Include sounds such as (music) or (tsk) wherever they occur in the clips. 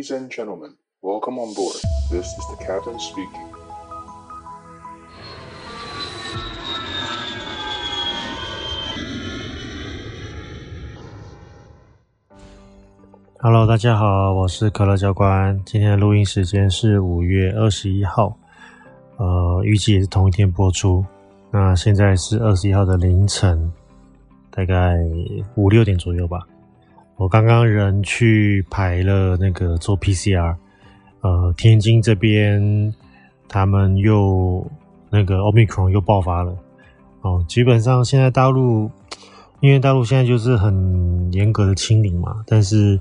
Ladies and gentlemen, welcome on board. This is the captain speaking. Hello，大家好，我是可乐教官。今天的录音时间是五月二十一号，呃，预计也是同一天播出。那现在是二十一号的凌晨，大概五六点左右吧。我刚刚人去排了那个做 PCR，呃，天津这边他们又那个 Omicron 又爆发了，哦，基本上现在大陆，因为大陆现在就是很严格的清零嘛，但是，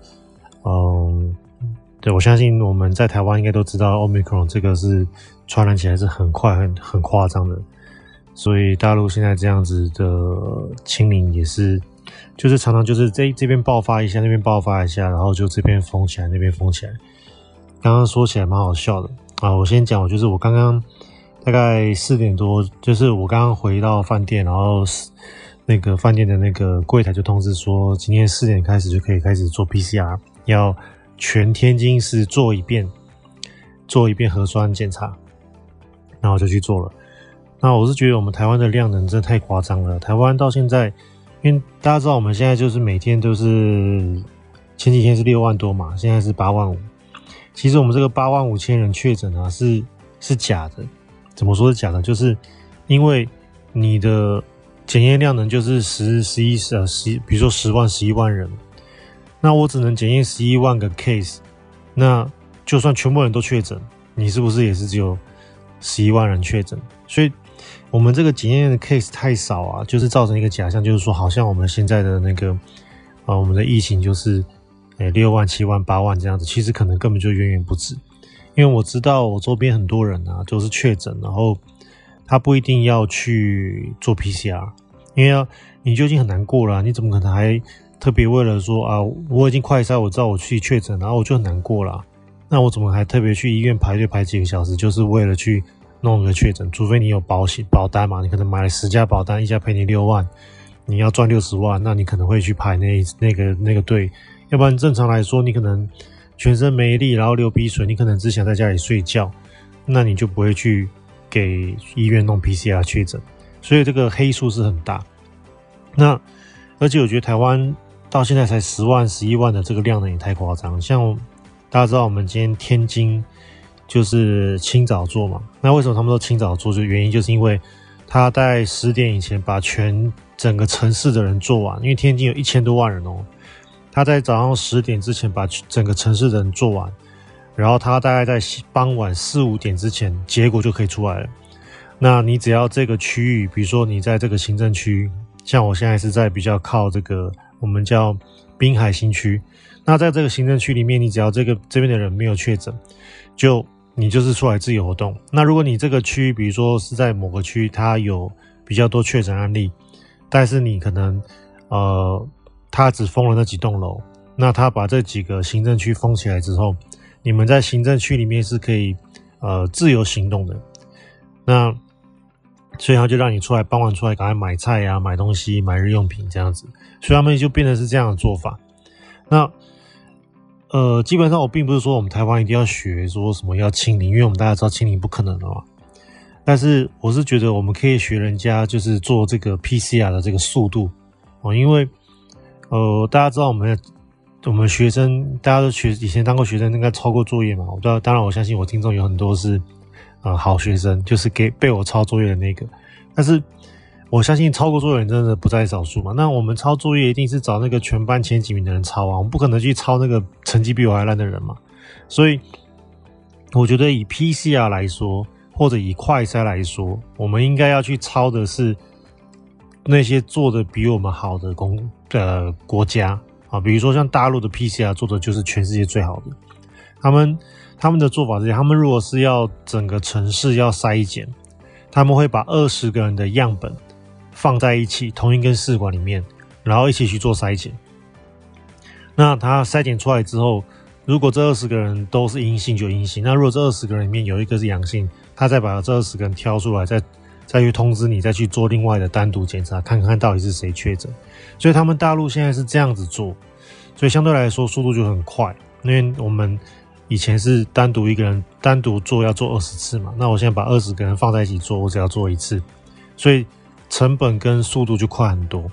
嗯，对，我相信我们在台湾应该都知道 Omicron 这个是传染起来是很快、很很夸张的，所以大陆现在这样子的清零也是。就是常常就是这这边爆发一下，那边爆发一下，然后就这边封起来，那边封起来。刚刚说起来蛮好笑的啊！我先讲，我就是我刚刚大概四点多，就是我刚刚回到饭店，然后那个饭店的那个柜台就通知说，今天四点开始就可以开始做 PCR，要全天津市做一遍，做一遍核酸检查，然后我就去做了。那我是觉得我们台湾的量能真的太夸张了，台湾到现在。因为大家知道我们现在就是每天都是前几天是六万多嘛，现在是八万五。其实我们这个八万五千人确诊啊，是是假的。怎么说是假的？就是因为你的检验量能就是十、十一、十、十，比如说十万、十一万人，那我只能检验十一万个 case。那就算全部人都确诊，你是不是也是只有十一万人确诊？所以。我们这个检验的 case 太少啊，就是造成一个假象，就是说好像我们现在的那个啊，我们的疫情就是诶六万、七万、八万这样子，其实可能根本就远远不止。因为我知道我周边很多人啊都是确诊，然后他不一定要去做 PCR，因为要你就已经很难过了，你怎么可能还特别为了说啊，我已经快筛，我知道我去确诊，然后我就很难过了，那我怎么还特别去医院排队排几个小时，就是为了去。弄个确诊，除非你有保险保单嘛，你可能买了十家保单，一家赔你六万，你要赚六十万，那你可能会去排那那个那个队，要不然正常来说，你可能全身没力，然后流鼻水，你可能只想在家里睡觉，那你就不会去给医院弄 PCR 确诊，所以这个黑数是很大。那而且我觉得台湾到现在才十万、十一万的这个量呢，也太夸张。像大家知道，我们今天天津。就是清早做嘛，那为什么他们说清早做？就原因就是因为他在十点以前把全整个城市的人做完，因为天津有一千多万人哦，他在早上十点之前把整个城市的人做完，然后他大概在傍晚四五点之前结果就可以出来了。那你只要这个区域，比如说你在这个行政区，像我现在是在比较靠这个我们叫滨海新区，那在这个行政区里面，你只要这个这边的人没有确诊，就你就是出来自由活动。那如果你这个区，比如说是在某个区，它有比较多确诊案例，但是你可能呃，他只封了那几栋楼，那他把这几个行政区封起来之后，你们在行政区里面是可以呃自由行动的。那所以他就让你出来，傍晚出来赶快买菜呀、买东西、买日用品这样子，所以他们就变成是这样的做法。那。呃，基本上我并不是说我们台湾一定要学说什么要清零，因为我们大家知道清零不可能的嘛。但是我是觉得我们可以学人家，就是做这个 PCR 的这个速度哦，因为呃，大家知道我们我们学生大家都学以前当过学生，应该抄过作业嘛。我知道，当然我相信我听众有很多是呃好学生，就是给被我抄作业的那个，但是。我相信抄过作业人真的不在少数嘛。那我们抄作业一定是找那个全班前几名的人抄啊，我们不可能去抄那个成绩比我还烂的人嘛。所以，我觉得以 PCR 来说，或者以快筛来说，我们应该要去抄的是那些做的比我们好的公呃国家啊，比如说像大陆的 PCR 做的就是全世界最好的。他们他们的做法是，他们如果是要整个城市要筛检，他们会把二十个人的样本。放在一起，同一根试管里面，然后一起去做筛检。那他筛检出来之后，如果这二十个人都是阴性，就阴性。那如果这二十个人里面有一个是阳性，他再把这二十个人挑出来，再再去通知你，再去做另外的单独检查，看看到底是谁确诊。所以他们大陆现在是这样子做，所以相对来说速度就很快。因为我们以前是单独一个人单独做要做二十次嘛，那我现在把二十个人放在一起做，我只要做一次，所以成本跟速度就快很多。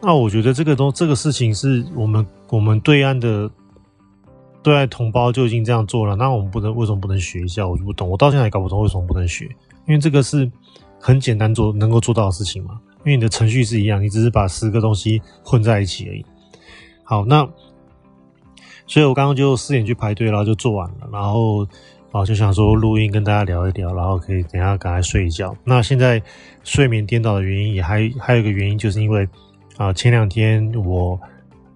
那我觉得这个东这个事情是我们我们对岸的对岸同胞就已经这样做了，那我们不能为什么不能学一下？我就不懂，我到现在也搞不懂为什么不能学，因为这个是很简单做能够做到的事情嘛，因为你的程序是一样，你只是把十个东西混在一起而已。好，那。所以我刚刚就四点去排队，然后就做完了，然后啊就想说录音跟大家聊一聊，然后可以等下赶快睡一觉。那现在睡眠颠倒的原因也还还有一个原因，就是因为啊前两天我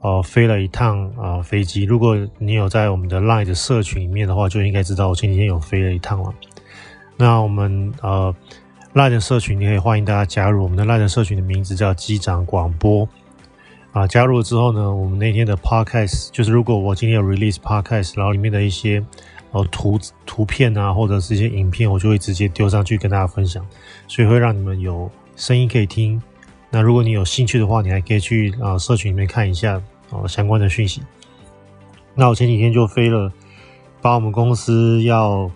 呃飞了一趟啊飞机。如果你有在我们的 Line 的社群里面的话，就应该知道我前几天有飞了一趟了。那我们呃 Line 的社群，你可以欢迎大家加入。我们的 Line 的社群的名字叫机长广播。啊，加入了之后呢，我们那天的 podcast 就是，如果我今天有 release podcast，然后里面的一些哦图图片啊，或者是一些影片，我就会直接丢上去跟大家分享，所以会让你们有声音可以听。那如果你有兴趣的话，你还可以去啊社群里面看一下啊相关的讯息。那我前几天就飞了，把我们公司要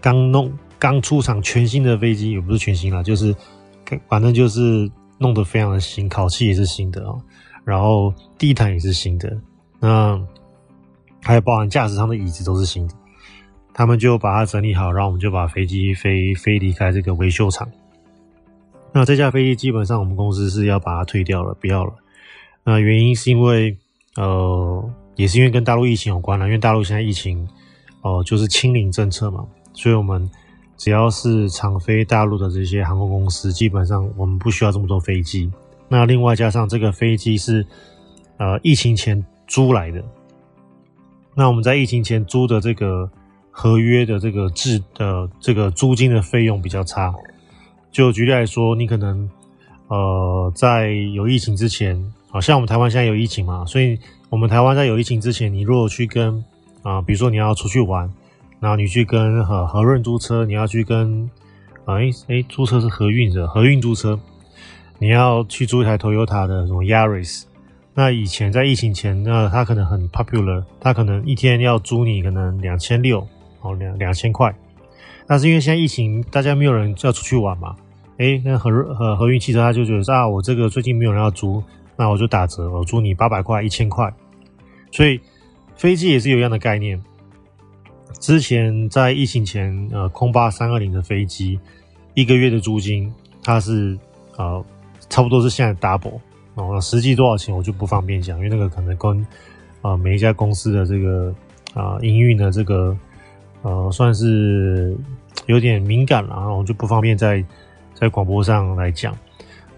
刚弄刚出厂全新的飞机，也不是全新啦，就是反正就是。弄得非常的新，烤漆也是新的哦，然后地毯也是新的，那还有包含驾驶舱的椅子都是新的，他们就把它整理好，然后我们就把飞机飞飞离开这个维修厂。那这架飞机基本上我们公司是要把它退掉了，不要了。那原因是因为呃，也是因为跟大陆疫情有关了，因为大陆现在疫情哦、就是清零政策嘛，所以我们。只要是常飞大陆的这些航空公司，基本上我们不需要这么多飞机。那另外加上这个飞机是呃疫情前租来的，那我们在疫情前租的这个合约的这个制的这个租金的费用比较差。就举例来说，你可能呃在有疫情之前，好像我们台湾现在有疫情嘛，所以我们台湾在有疫情之前，你如果去跟啊、比如说你要出去玩。然后你去跟和和润租车，你要去跟啊诶诶租车是和运的和运租车，你要去租一台 Toyota 的什么 Yaris。那以前在疫情前，那它可能很 popular，它可能一天要租你可能两千六哦两两千块。但是因为现在疫情，大家没有人要出去玩嘛，诶那和和和运汽车他就觉得啊，我这个最近没有人要租，那我就打折，我租你八百块一千块。所以飞机也是有一样的概念。之前在疫情前，呃，空巴三二零的飞机一个月的租金，它是呃差不多是现在 double 哦。那实际多少钱我就不方便讲，因为那个可能跟啊、每一家公司的这个啊营运的这个呃算是有点敏感了，然后我就不方便在在广播上来讲。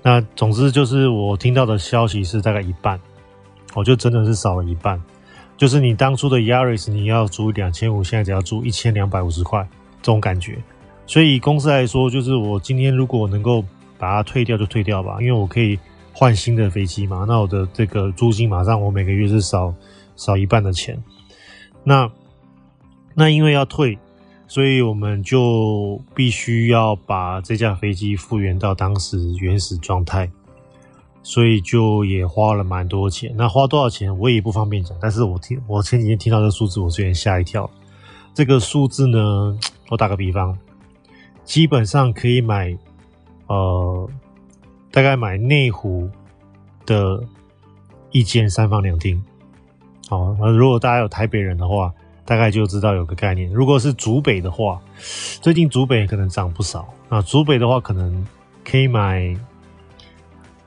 那总之就是我听到的消息是大概一半，我就真的是少了一半。就是你当初的 Yaris，你要租两千五，现在只要租一千两百五十块，这种感觉。所以公司来说，就是我今天如果能够把它退掉，就退掉吧，因为我可以换新的飞机嘛。那我的这个租金马上我每个月是少少一半的钱。那那因为要退，所以我们就必须要把这架飞机复原到当时原始状态。所以就也花了蛮多钱，那花多少钱我也不方便讲。但是我听我前几天听到这数字，我有点吓一跳。这个数字呢，我打个比方，基本上可以买，呃，大概买内湖的一间三房两厅。好，那如果大家有台北人的话，大概就知道有个概念。如果是竹北的话，最近竹北可能涨不少。那竹北的话，可能可以买。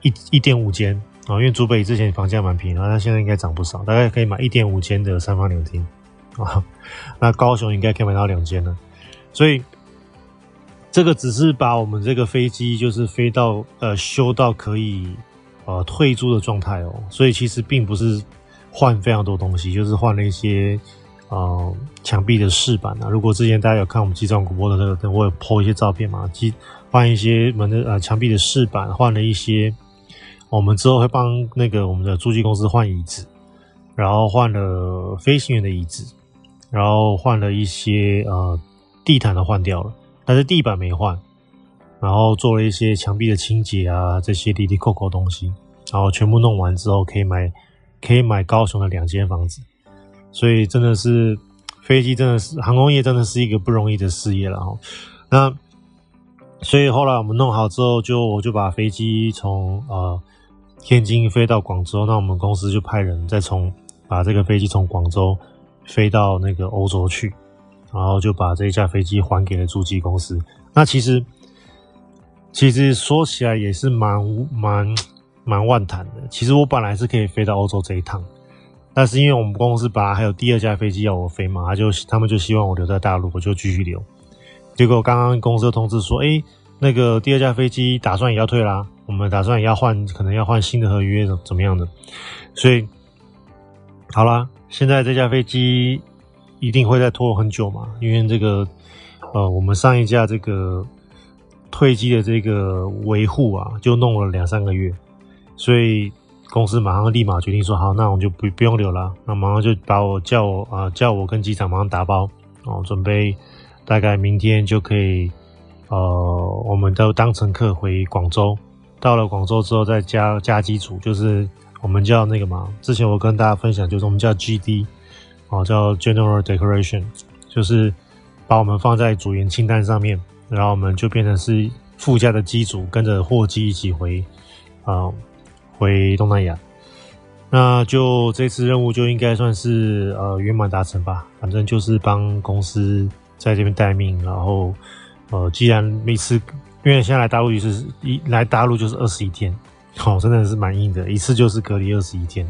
一一点五间啊，因为竹北之前房价蛮便宜，然后它现在应该涨不少，大概可以买一点五间的三房两厅啊。那高雄应该可以买到两间了，所以这个只是把我们这个飞机就是飞到呃修到可以呃退租的状态哦，所以其实并不是换非常多东西，就是换了一些呃墙壁的饰板啊。如果之前大家有看我们机长广播的那个，我有 po 一些照片嘛，机换一些门的呃墙壁的饰板，换了一些。我们之后会帮那个我们的租机公司换椅子，然后换了飞行员的椅子，然后换了一些呃地毯都换掉了，但是地板没换，然后做了一些墙壁的清洁啊，这些滴滴扣扣东西，然后全部弄完之后可以买可以买高雄的两间房子，所以真的是飞机真的是航空业真的是一个不容易的事业了哈。那所以后来我们弄好之后，就我就把飞机从呃天津飞到广州，那我们公司就派人再从把这个飞机从广州飞到那个欧洲去，然后就把这一架飞机还给了租机公司。那其实其实说起来也是蛮蛮蛮万谈的。其实我本来是可以飞到欧洲这一趟，但是因为我们公司本来还有第二架飞机要我飞嘛，他就他们就希望我留在大陆，我就继续留。结果刚刚公司通知说，诶，那个第二架飞机打算也要退啦，我们打算也要换，可能要换新的合约，怎么样的？所以，好啦，现在这架飞机一定会再拖很久嘛，因为这个，呃，我们上一架这个退机的这个维护啊，就弄了两三个月，所以公司马上立马决定说，好，那我们就不不用留了，那马上就把我叫我啊、叫我跟机长马上打包哦，准备。大概明天就可以，呃，我们都当乘客回广州。到了广州之后，再加加机组，就是我们叫那个嘛。之前我跟大家分享，就是我们叫 GD，哦，叫 General Decoration，就是把我们放在组员清单上面，然后我们就变成是副驾的机组，跟着货机一起回，啊、回东南亚。那就这次任务就应该算是呃圆满达成吧。反正就是帮公司。在这边待命，然后，呃，既然每次，因为现在来大陆就是一来大陆就是二十一天，哦，真的是蛮硬的，一次就是隔离二十一天，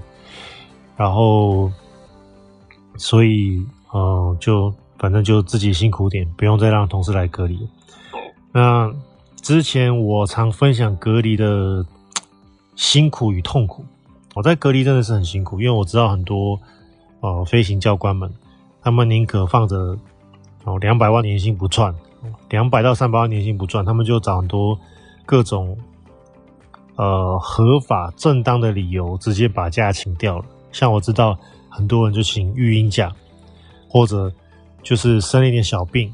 然后，所以，呃，就反正就自己辛苦点，不用再让同事来隔离。那之前我常分享隔离的辛苦与痛苦，我在隔离真的是很辛苦，因为我知道很多呃飞行教官们，他们宁可放着。哦，两百万年薪不赚，两百到三百万年薪不赚，他们就找很多各种呃合法正当的理由，直接把假请掉了。像我知道很多人就请育婴假，或者就是生了一点小病。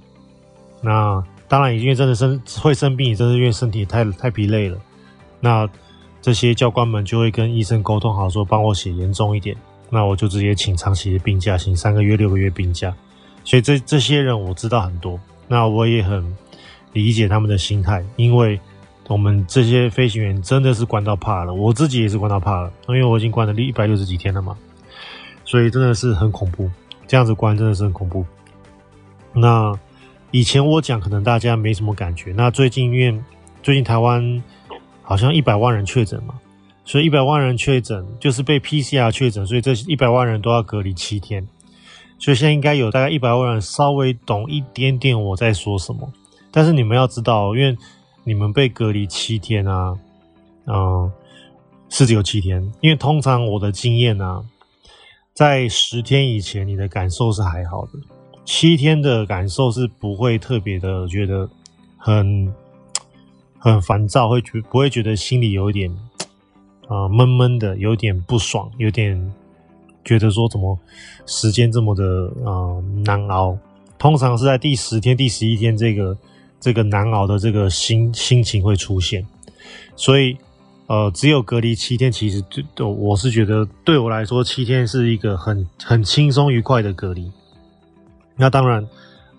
那当然，因为真的生会生病，也真是因为身体太太疲累了。那这些教官们就会跟医生沟通好，说帮我写严重一点，那我就直接请长期的病假，请三个月、六个月病假。所以这这些人我知道很多，那我也很理解他们的心态，因为我们这些飞行员真的是关到怕了，我自己也是关到怕了，因为我已经关了一百六十几天了嘛，所以真的是很恐怖，这样子关真的是很恐怖。那以前我讲可能大家没什么感觉，那最近因为最近台湾好像一百万人确诊嘛，所以一百万人确诊就是被 PCR 确诊，所以这一百万人都要隔离七天。所以现在应该有大概一百万人稍微懂一点点我在说什么，但是你们要知道，因为你们被隔离七天啊，嗯，是只有七天。因为通常我的经验啊，在十天以前你的感受是还好的，七天的感受是不会特别的觉得很很烦躁，会觉不会觉得心里有一点啊闷闷的，有点不爽，有点。觉得说怎么时间这么的呃难熬，通常是在第十天、第十一天这个这个难熬的这个心心情会出现，所以呃只有隔离七天，其实对我是觉得对我来说七天是一个很很轻松愉快的隔离。那当然，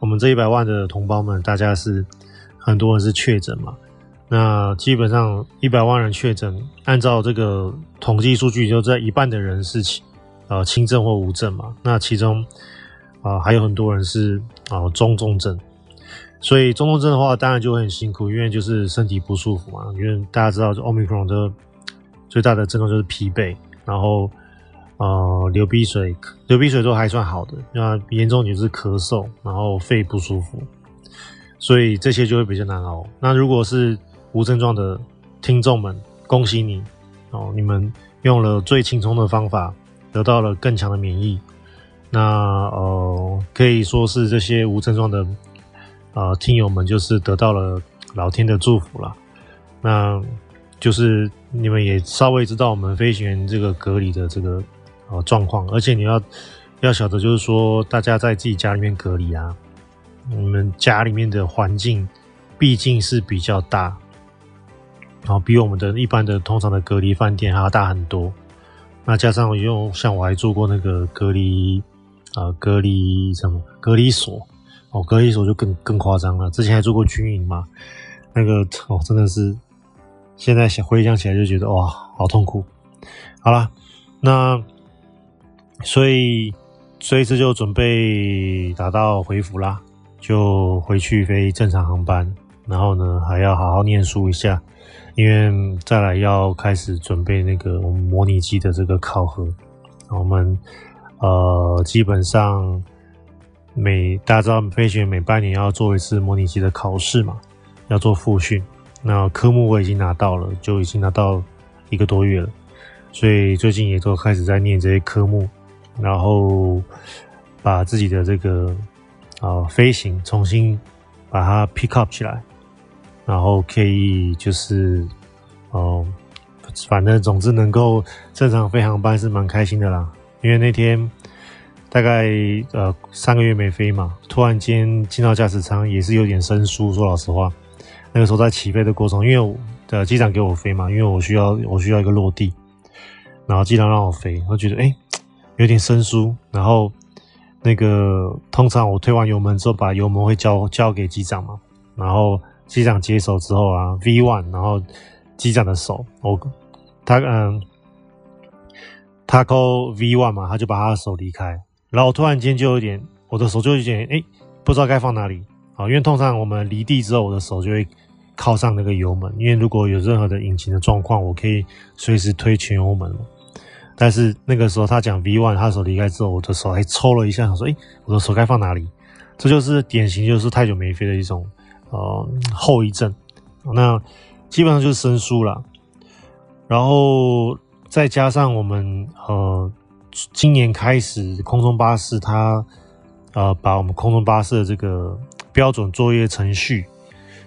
我们这一百万的同胞们，大家是很多人是确诊嘛，那基本上一百万人确诊，按照这个统计数据，就在一半的人是轻呃，轻症或无症嘛，那其中啊、呃、还有很多人是啊、呃、中重症，所以中重症的话，当然就会很辛苦，因为就是身体不舒服嘛。因为大家知道，就 Omicron 的最大的症状就是疲惫，然后呃流鼻水，流鼻水都还算好的，那严重就是咳嗽，然后肺不舒服，所以这些就会比较难熬。那如果是无症状的听众们，恭喜你哦，你们用了最轻松的方法。得到了更强的免疫，那呃可以说是这些无症状的呃听友们，就是得到了老天的祝福了。那就是你们也稍微知道我们飞行员这个隔离的这个呃状况，而且你要要晓得，就是说大家在自己家里面隔离啊，你们家里面的环境毕竟是比较大，然后比我们的一般的通常的隔离饭店还要大很多。那加上用像我还做过那个隔离呃隔离什么隔离所哦，隔离所就更更夸张了。之前还做过军营嘛，那个哦真的是，现在想回想起来就觉得哇，好痛苦。好了，那所以这一次就准备打道回府啦，就回去飞正常航班，然后呢还要好好念书一下。因为再来要开始准备那个我们模拟机的这个考核，我们呃基本上每大家知道飞行员每半年要做一次模拟机的考试嘛，要做复训。那科目我已经拿到了，就已经拿到一个多月了，所以最近也都开始在念这些科目，然后把自己的这个啊、飞行重新把它 pick up 起来。然后可以就是，哦，反正总之能够正常飞航班是蛮开心的啦。因为那天大概呃三个月没飞嘛，突然间进到驾驶舱也是有点生疏。说老实话，那个时候在起飞的过程，因为我的机长给我飞嘛，因为我需要我需要一个落地，然后机长让我飞，我觉得诶有点生疏。然后那个通常我推完油门之后，把油门会交交给机长嘛，然后。机长接手之后啊，V one，然后机长的手，我他嗯，他扣 V one 嘛，他就把他的手离开，然后突然间就有点，我的手就有点哎，不知道该放哪里啊，因为通常我们离地之后，我的手就会靠上那个油门，因为如果有任何的引擎的状况，我可以随时推全油门。但是那个时候他讲 V one，他手离开之后，我的手还抽了一下，想说哎，我的手该放哪里？这就是典型，就是太久没飞的一种。呃，后遗症，那基本上就是生疏了，然后再加上我们呃，今年开始空中巴士它呃，把我们空中巴士的这个标准作业程序，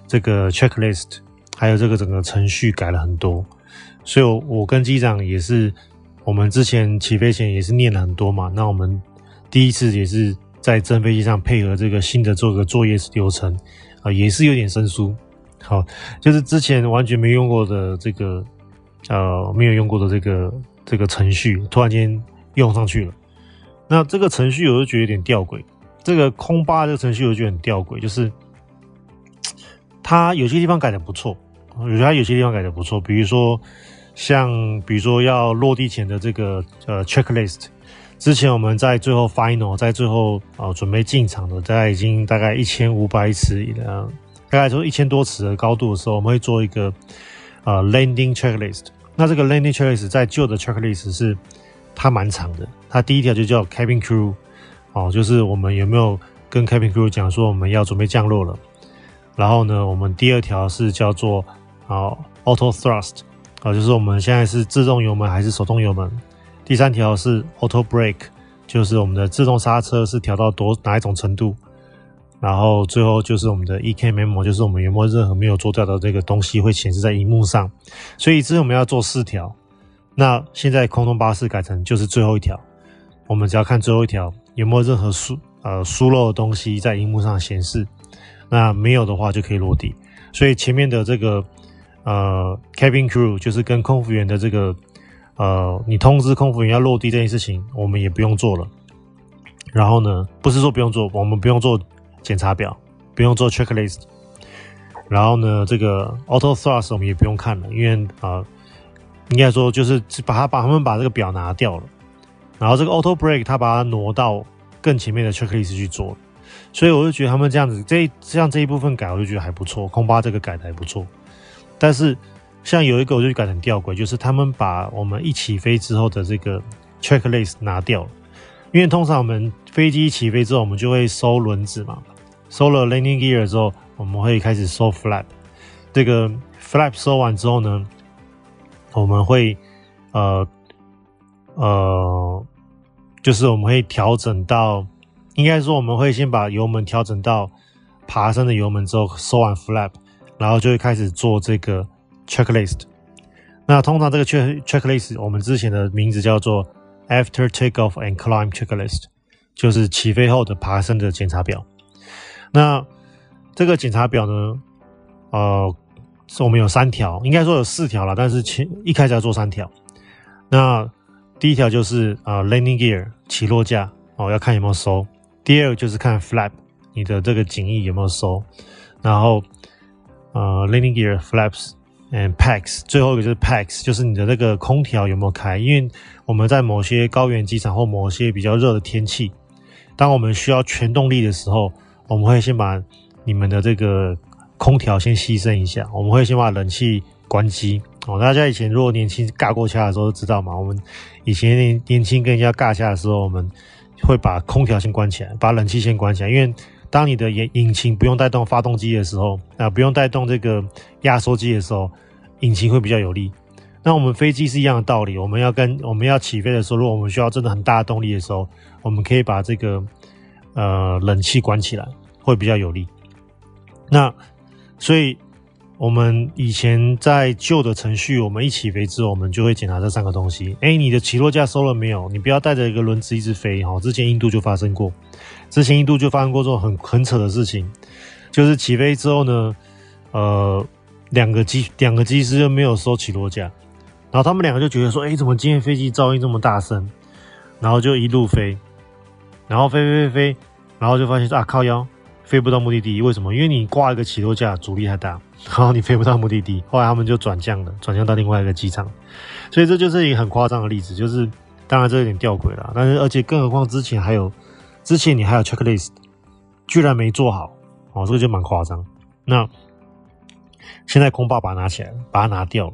这个 checklist，还有这个整个程序改了很多，所以我，我跟机长也是，我们之前起飞前也是念了很多嘛，那我们第一次也是在真飞机上配合这个新的做个作业流程。啊，也是有点生疏，好，就是之前完全没用过的这个，呃，没有用过的这个这个程序，突然间用上去了。那这个程序我就觉得有点吊诡，这个空巴这个程序我就觉得很吊诡，就是 (tsk) 它有些地方改的不错，我觉得它有些地方改的不错，比如说像比如说要落地前的这个呃 checklist。之前我们在最后 final，在最后啊、准备进场的，大概已经大概一千五百尺，呃，大概说一千多尺的高度的时候，我们会做一个呃 landing checklist。那这个 landing checklist 在旧的 checklist 是它蛮长的，它第一条就叫 cabin crew，哦，就是我们有没有跟 cabin crew 讲说我们要准备降落了。然后呢，我们第二条是叫做啊、auto thrust，啊、就是我们现在是自动油门还是手动油门。第三条是 auto brake，就是我们的自动刹车是调到多哪一种程度，然后最后就是我们的 EK memo，就是我们有没有任何没有做掉的这个东西会显示在荧幕上。所以之前我们要做四条，那现在空中巴士改成就是最后一条，我们只要看最后一条有没有任何疏呃疏漏的东西在荧幕上显示，那没有的话就可以落地。所以前面的这个呃 cabin crew 就是跟空服员的这个。呃，你通知空服员要落地这件事情，我们也不用做了。然后呢，不是说不用做，我们不用做检查表，不用做 checklist。然后呢，这个 auto thrust 我们也不用看了，因为啊、呃，应该说就是把它把他们把这个表拿掉了。然后这个 auto break，他把它挪到更前面的 checklist 去做。所以我就觉得他们这样子，这像这一部分改，我就觉得还不错，空巴这个改的还不错。但是。像有一个我就改成吊诡，就是他们把我们一起飞之后的这个 checklist 拿掉了，因为通常我们飞机起飞之后，我们就会收轮子嘛，收了 landing gear 之后，我们会开始收 flap。这个 flap 收完之后呢，我们会呃呃，就是我们会调整到，应该说我们会先把油门调整到爬升的油门之后，收完 flap，然后就会开始做这个。checklist，那通常这个 check checklist 我们之前的名字叫做 after takeoff and climb checklist，就是起飞后的爬升的检查表。那这个检查表呢，呃，是我们有三条，应该说有四条了，但是前一开始要做三条。那第一条就是呃 landing gear 起落架哦，要看有没有收。第二个就是看 flap，你的这个襟翼有没有收。然后呃，landing gear flaps and packs，最后一个就是 packs，就是你的那个空调有没有开。因为我们在某些高原机场或某些比较热的天气，当我们需要全动力的时候，我们会先把你们的这个空调先牺牲一下，我们会先把冷气关机。哦，大家以前如果年轻尬过掐的时候都知道嘛，我们以前年年轻跟人家尬掐的时候，我们会把空调先关起来，把冷气先关起来，因为当你的引引擎不用带动发动机的时候，啊，不用带动这个压缩机的时候，引擎会比较有力。那我们飞机是一样的道理，我们要跟我们要起飞的时候，如果我们需要真的很大的动力的时候，我们可以把这个呃冷气关起来，会比较有力。那所以。我们以前在旧的程序，我们一起飞之后，我们就会检查这三个东西。哎，你的起落架收了没有？你不要带着一个轮子一直飞哈。之前印度就发生过，之前印度就发生过这种很很扯的事情，就是起飞之后呢，呃，两个机两个机师就没有收起落架，然后他们两个就觉得说，哎，怎么今天飞机噪音这么大声？然后就一路飞，然后飞飞飞飞，然后就发现说啊，靠腰。飞不到目的地，为什么？因为你挂一个起落架，阻力太大，(laughs) 然后你飞不到目的地。后来他们就转降了，转降到另外一个机场。所以这就是一个很夸张的例子，就是当然这有点吊诡了，但是而且更何况之前还有，之前你还有 checklist，居然没做好，哦，这个就蛮夸张。那现在空霸把它拿起来了，把它拿掉了，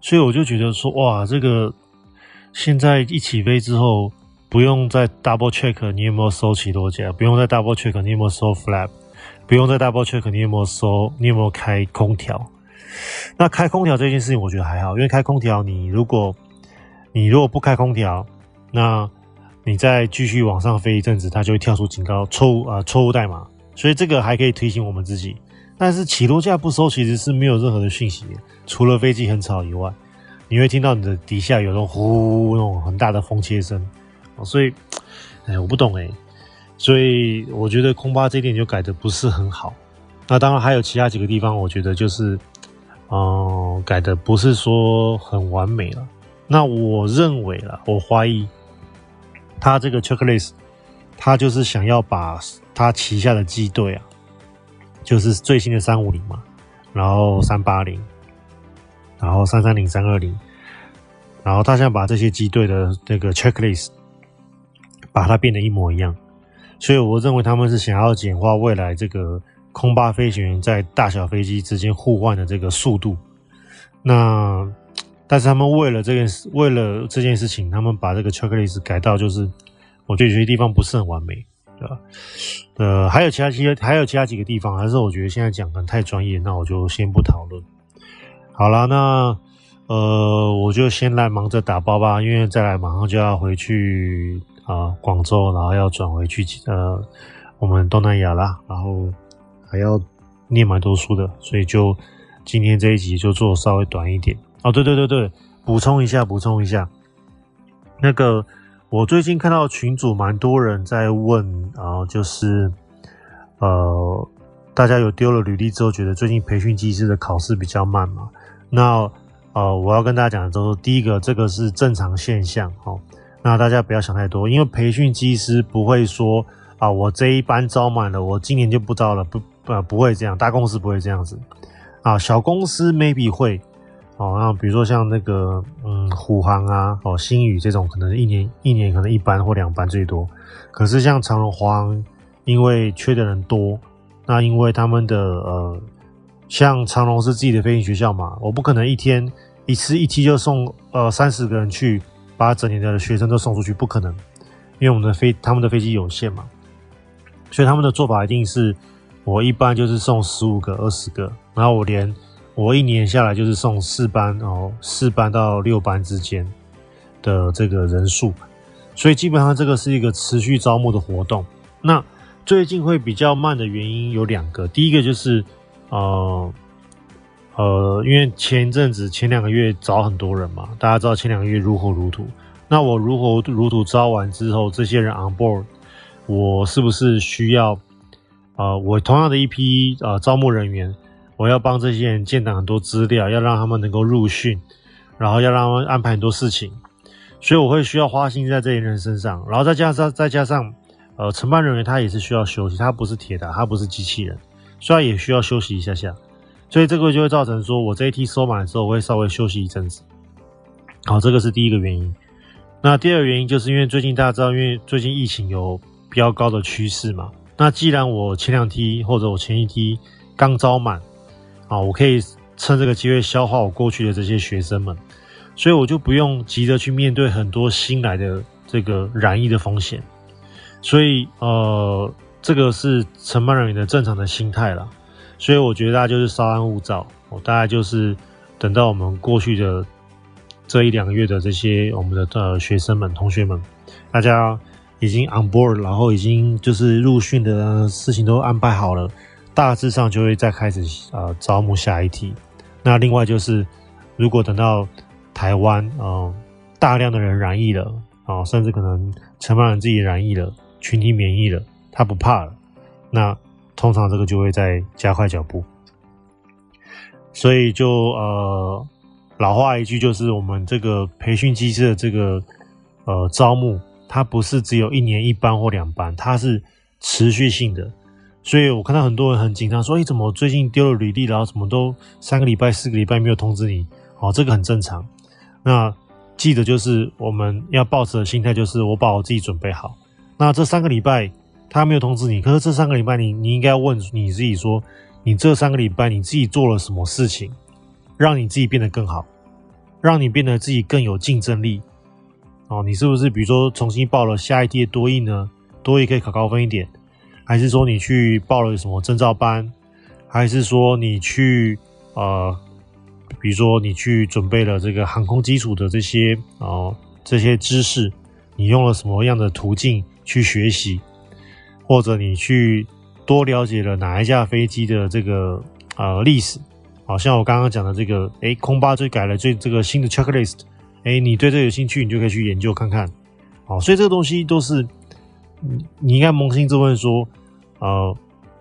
所以我就觉得说，哇，这个现在一起飞之后。不用再 double check 你有没有收起落架，不用再 double check 你有没有收 flap，不用再 double check 你有没有收，你有没有开空调。那开空调这件事情我觉得还好，因为开空调你如果你如果不开空调，那你再继续往上飞一阵子，它就会跳出警告错误啊错误代码，所以这个还可以提醒我们自己。但是起落架不收其实是没有任何的讯息，除了飞机很吵以外，你会听到你的底下有那种呼那种很大的风切声。所以，哎，我不懂哎，所以我觉得空巴这一点就改的不是很好。那当然还有其他几个地方，我觉得就是，嗯、改的不是说很完美了。那我认为了，我怀疑他这个 checklist，他就是想要把他旗下的机队啊，就是最新的三五零嘛，然后三八零，然后三三零、三二零，然后他想把这些机队的那个 checklist。把它变得一模一样，所以我认为他们是想要简化未来这个空巴飞行员在大小飞机之间互换的这个速度。那但是他们为了这件事，为了这件事情，他们把这个 checklist 改到就是，我觉得有些地方不是很完美，对吧？呃，还有其他几个，还有其他几个地方，还是我觉得现在讲的太专业，那我就先不讨论。好了，那呃，我就先来忙着打包吧，因为再来马上就要回去。啊，广州，然后要转回去呃，我们东南亚啦，然后还要念蛮多书的，所以就今天这一集就做稍微短一点。哦，对对对对，补充一下，补充一下，那个我最近看到群组蛮多人在问，然后就是呃，大家有丢了履历之后，觉得最近培训机师的考试比较慢嘛？那呃，我要跟大家讲的就是，第一个，这个是正常现象，哦。那大家不要想太多，因为培训机师不会说啊，我这一班招满了，我今年就不招了，不不不会这样，大公司不会这样子啊，小公司 maybe 会哦，那比如说像那个嗯虎航啊，哦新宇这种，可能一年一年可能一班或两班最多，可是像长荣、华航，因为缺的人多，那因为他们的呃，像长荣是自己的飞行学校嘛，我不可能一天一次一梯就送呃三十个人去。把整年的学生都送出去不可能，因为我们的飞他们的飞机有限嘛，所以他们的做法一定是，我一般就是送十五个、二十个，然后我连我一年下来就是送四班哦，四班到六班之间的这个人数，所以基本上这个是一个持续招募的活动。那最近会比较慢的原因有两个，第一个就是呃。呃，因为前一阵子前两个月招很多人嘛，大家知道前两个月如火如荼。那我如火如荼招完之后，这些人 on board，我是不是需要？呃，我同样的一批呃招募人员，我要帮这些人建档很多资料，要让他们能够入训，然后要让他们安排很多事情。所以我会需要花心在这些人身上，然后再加上再加上，呃，承办人员他也是需要休息，他不是铁打，他不是机器人，所以他也需要休息一下下，所以这个就会造成说我这一梯收满的时候，我会稍微休息一阵子。好，这个是第一个原因。那第二个原因就是因为最近大家知道，因为最近疫情有比较高的趋势嘛。那既然我前两梯或者我前一梯刚招满，啊，我可以趁这个机会消化我过去的这些学生们，所以我就不用急着去面对很多新来的这个染疫的风险。所以呃，这个是承办人员的正常的心态了。所以我觉得大家就是稍安勿躁，我大概就是等到我们过去的这一两个月的这些我们的呃学生们、同学们，大家。已经 on board，然后已经就是入训的事情都安排好了，大致上就会再开始呃招募下一梯。那另外就是，如果等到台湾嗯、大量的人染疫了啊、甚至可能承办人自己染疫了，群体免疫了，他不怕了，那通常这个就会再加快脚步。所以就呃老话一句，就是我们这个培训机师的这个呃招募。它不是只有一年一班或两班，它是持续性的。所以我看到很多人很紧张，说：“哎，怎么最近丢了履历，然后怎么都三个礼拜、四个礼拜没有通知你？”哦，这个很正常。那记得就是我们要抱持的心态，就是我把我自己准备好。那这三个礼拜他没有通知你，可是这三个礼拜你你应该问你自己说：你这三个礼拜你自己做了什么事情，让你自己变得更好，让你变得自己更有竞争力？哦，你是不是比如说重新报了下一届的多益呢？多益可以考高分一点，还是说你去报了什么证照班，还是说你去呃，比如说你去准备了这个航空基础的这些哦、这些知识，你用了什么样的途径去学习，或者你去多了解了哪一架飞机的这个呃历史？好像我刚刚讲的这个，诶，空巴最改了最这个新的 checklist。哎，你对这有兴趣，你就可以去研究看看。好，所以这个东西都是，你你应该扪心自问说，呃，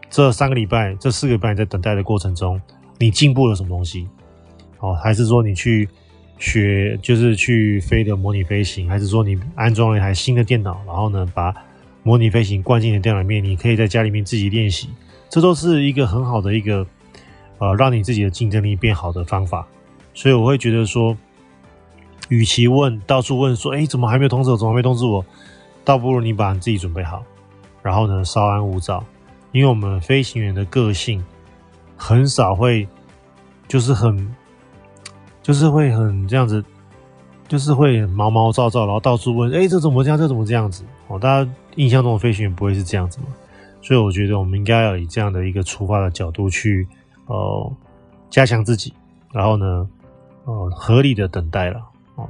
这三个礼拜、这四个礼拜在等待的过程中，你进步了什么东西？哦，还是说你去学，就是去飞的模拟飞行，还是说你安装了一台新的电脑，然后呢，把模拟飞行灌进的电脑里面，你可以在家里面自己练习，这都是一个很好的一个，呃，让你自己的竞争力变好的方法。所以我会觉得说。与其问到处问说，哎，怎么还没有通知我？怎么还没通知我？倒不如你把你自己准备好，然后呢，稍安勿躁。因为我们飞行员的个性很少会，就是很，就是会很这样子，就是会毛毛躁躁，然后到处问，哎，这怎么这样？这怎么这样子？哦，大家印象中的飞行员不会是这样子嘛？所以我觉得我们应该要以这样的一个出发的角度去，呃，加强自己，然后呢，呃，合理的等待了。哦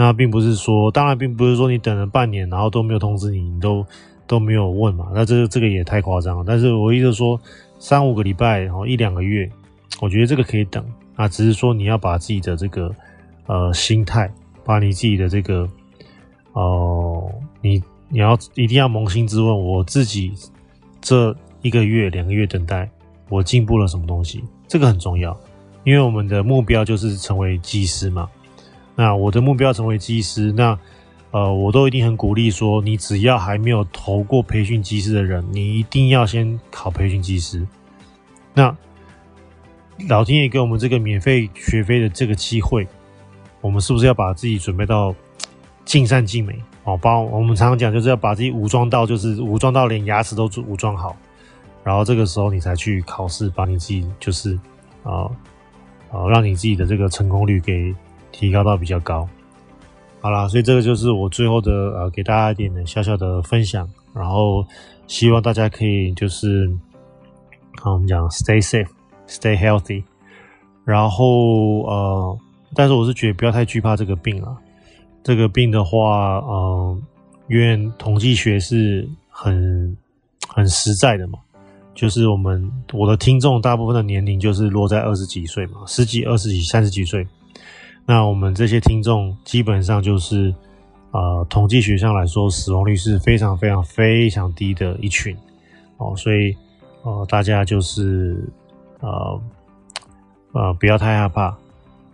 那并不是说，当然并不是说你等了半年，然后都没有通知你，你都都没有问嘛。那这这个也太夸张了。但是我意思说，三五个礼拜，然后一两个月，我觉得这个可以等。啊，只是说你要把自己的这个呃心态，把你自己的这个哦、你你要一定要扪心自问，我自己这一个月两个月等待，我进步了什么东西？这个很重要，因为我们的目标就是成为技师嘛。那我的目标成为技师，那呃，我都一定很鼓励说，你只要还没有投过培训机师的人，你一定要先考培训技师。那老天爷给我们这个免费学飞的这个机会，我们是不是要把自己准备到尽善尽美？哦，包我们常常讲，就是要把自己武装到，就是武装到连牙齿都武装好，然后这个时候你才去考试，把你自己就是啊啊、呃呃，让你自己的这个成功率给。提高到比较高，好啦，所以这个就是我最后的呃，给大家一点点小小的分享，然后希望大家可以就是，好，我们讲 stay safe，stay healthy，然后呃，但是我是觉得不要太惧怕这个病了，这个病的话，嗯，因为统计学是很很实在的嘛，就是我们我的听众大部分的年龄就是落在二十几岁嘛，十几、二十几、三十几岁。那我们这些听众基本上就是，呃，统计学上来说，死亡率是非常非常非常低的一群，哦，所以，呃，大家就是，呃，呃，不要太害怕。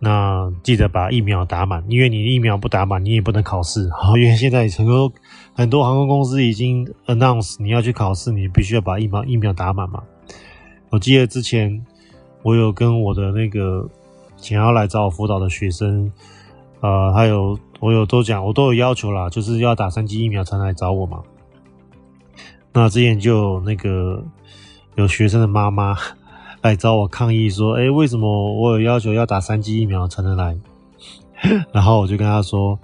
那记得把疫苗打满，因为你疫苗不打满，你也不能考试。好，(laughs) 因为现在很多很多航空公司已经 announce 你要去考试，你必须要把疫苗疫苗打满嘛。我记得之前我有跟我的那个想要来找我辅导的学生，呃，还有我有都讲，我都有要求啦，就是要打三剂疫苗才来找我嘛。那之前就那个有学生的妈妈。来找我抗议说：“哎，为什么我有要求要打三剂疫苗才能来？” (laughs) 然后我就跟他说：“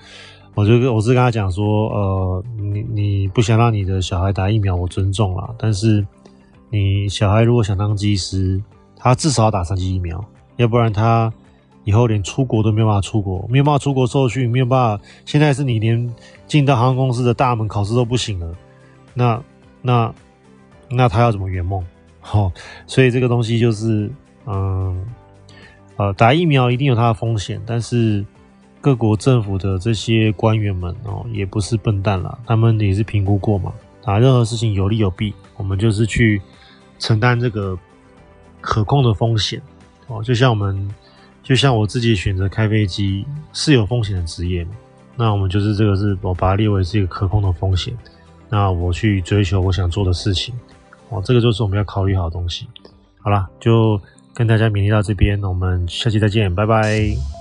我就我是跟他讲说，呃，你你不想让你的小孩打疫苗，我尊重啦。但是你小孩如果想当机师，他至少要打三剂疫苗，要不然他以后连出国都没有办法出国，没有办法出国受训，没有办法。现在是你连进到航空公司的大门考试都不行了，那那那他要怎么圆梦？”好、所以这个东西就是，嗯，呃，打疫苗一定有它的风险，但是各国政府的这些官员们哦，也不是笨蛋啦，他们也是评估过嘛，打任何事情有利有弊，我们就是去承担这个可控的风险哦，就像我们，就像我自己选择开飞机是有风险的职业嘛，那我们就是这个是我把它列为是一个可控的风险，那我去追求我想做的事情。哦，这个就是我们要考虑好的东西。好了，就跟大家勉励到这边，我们下期再见，拜拜。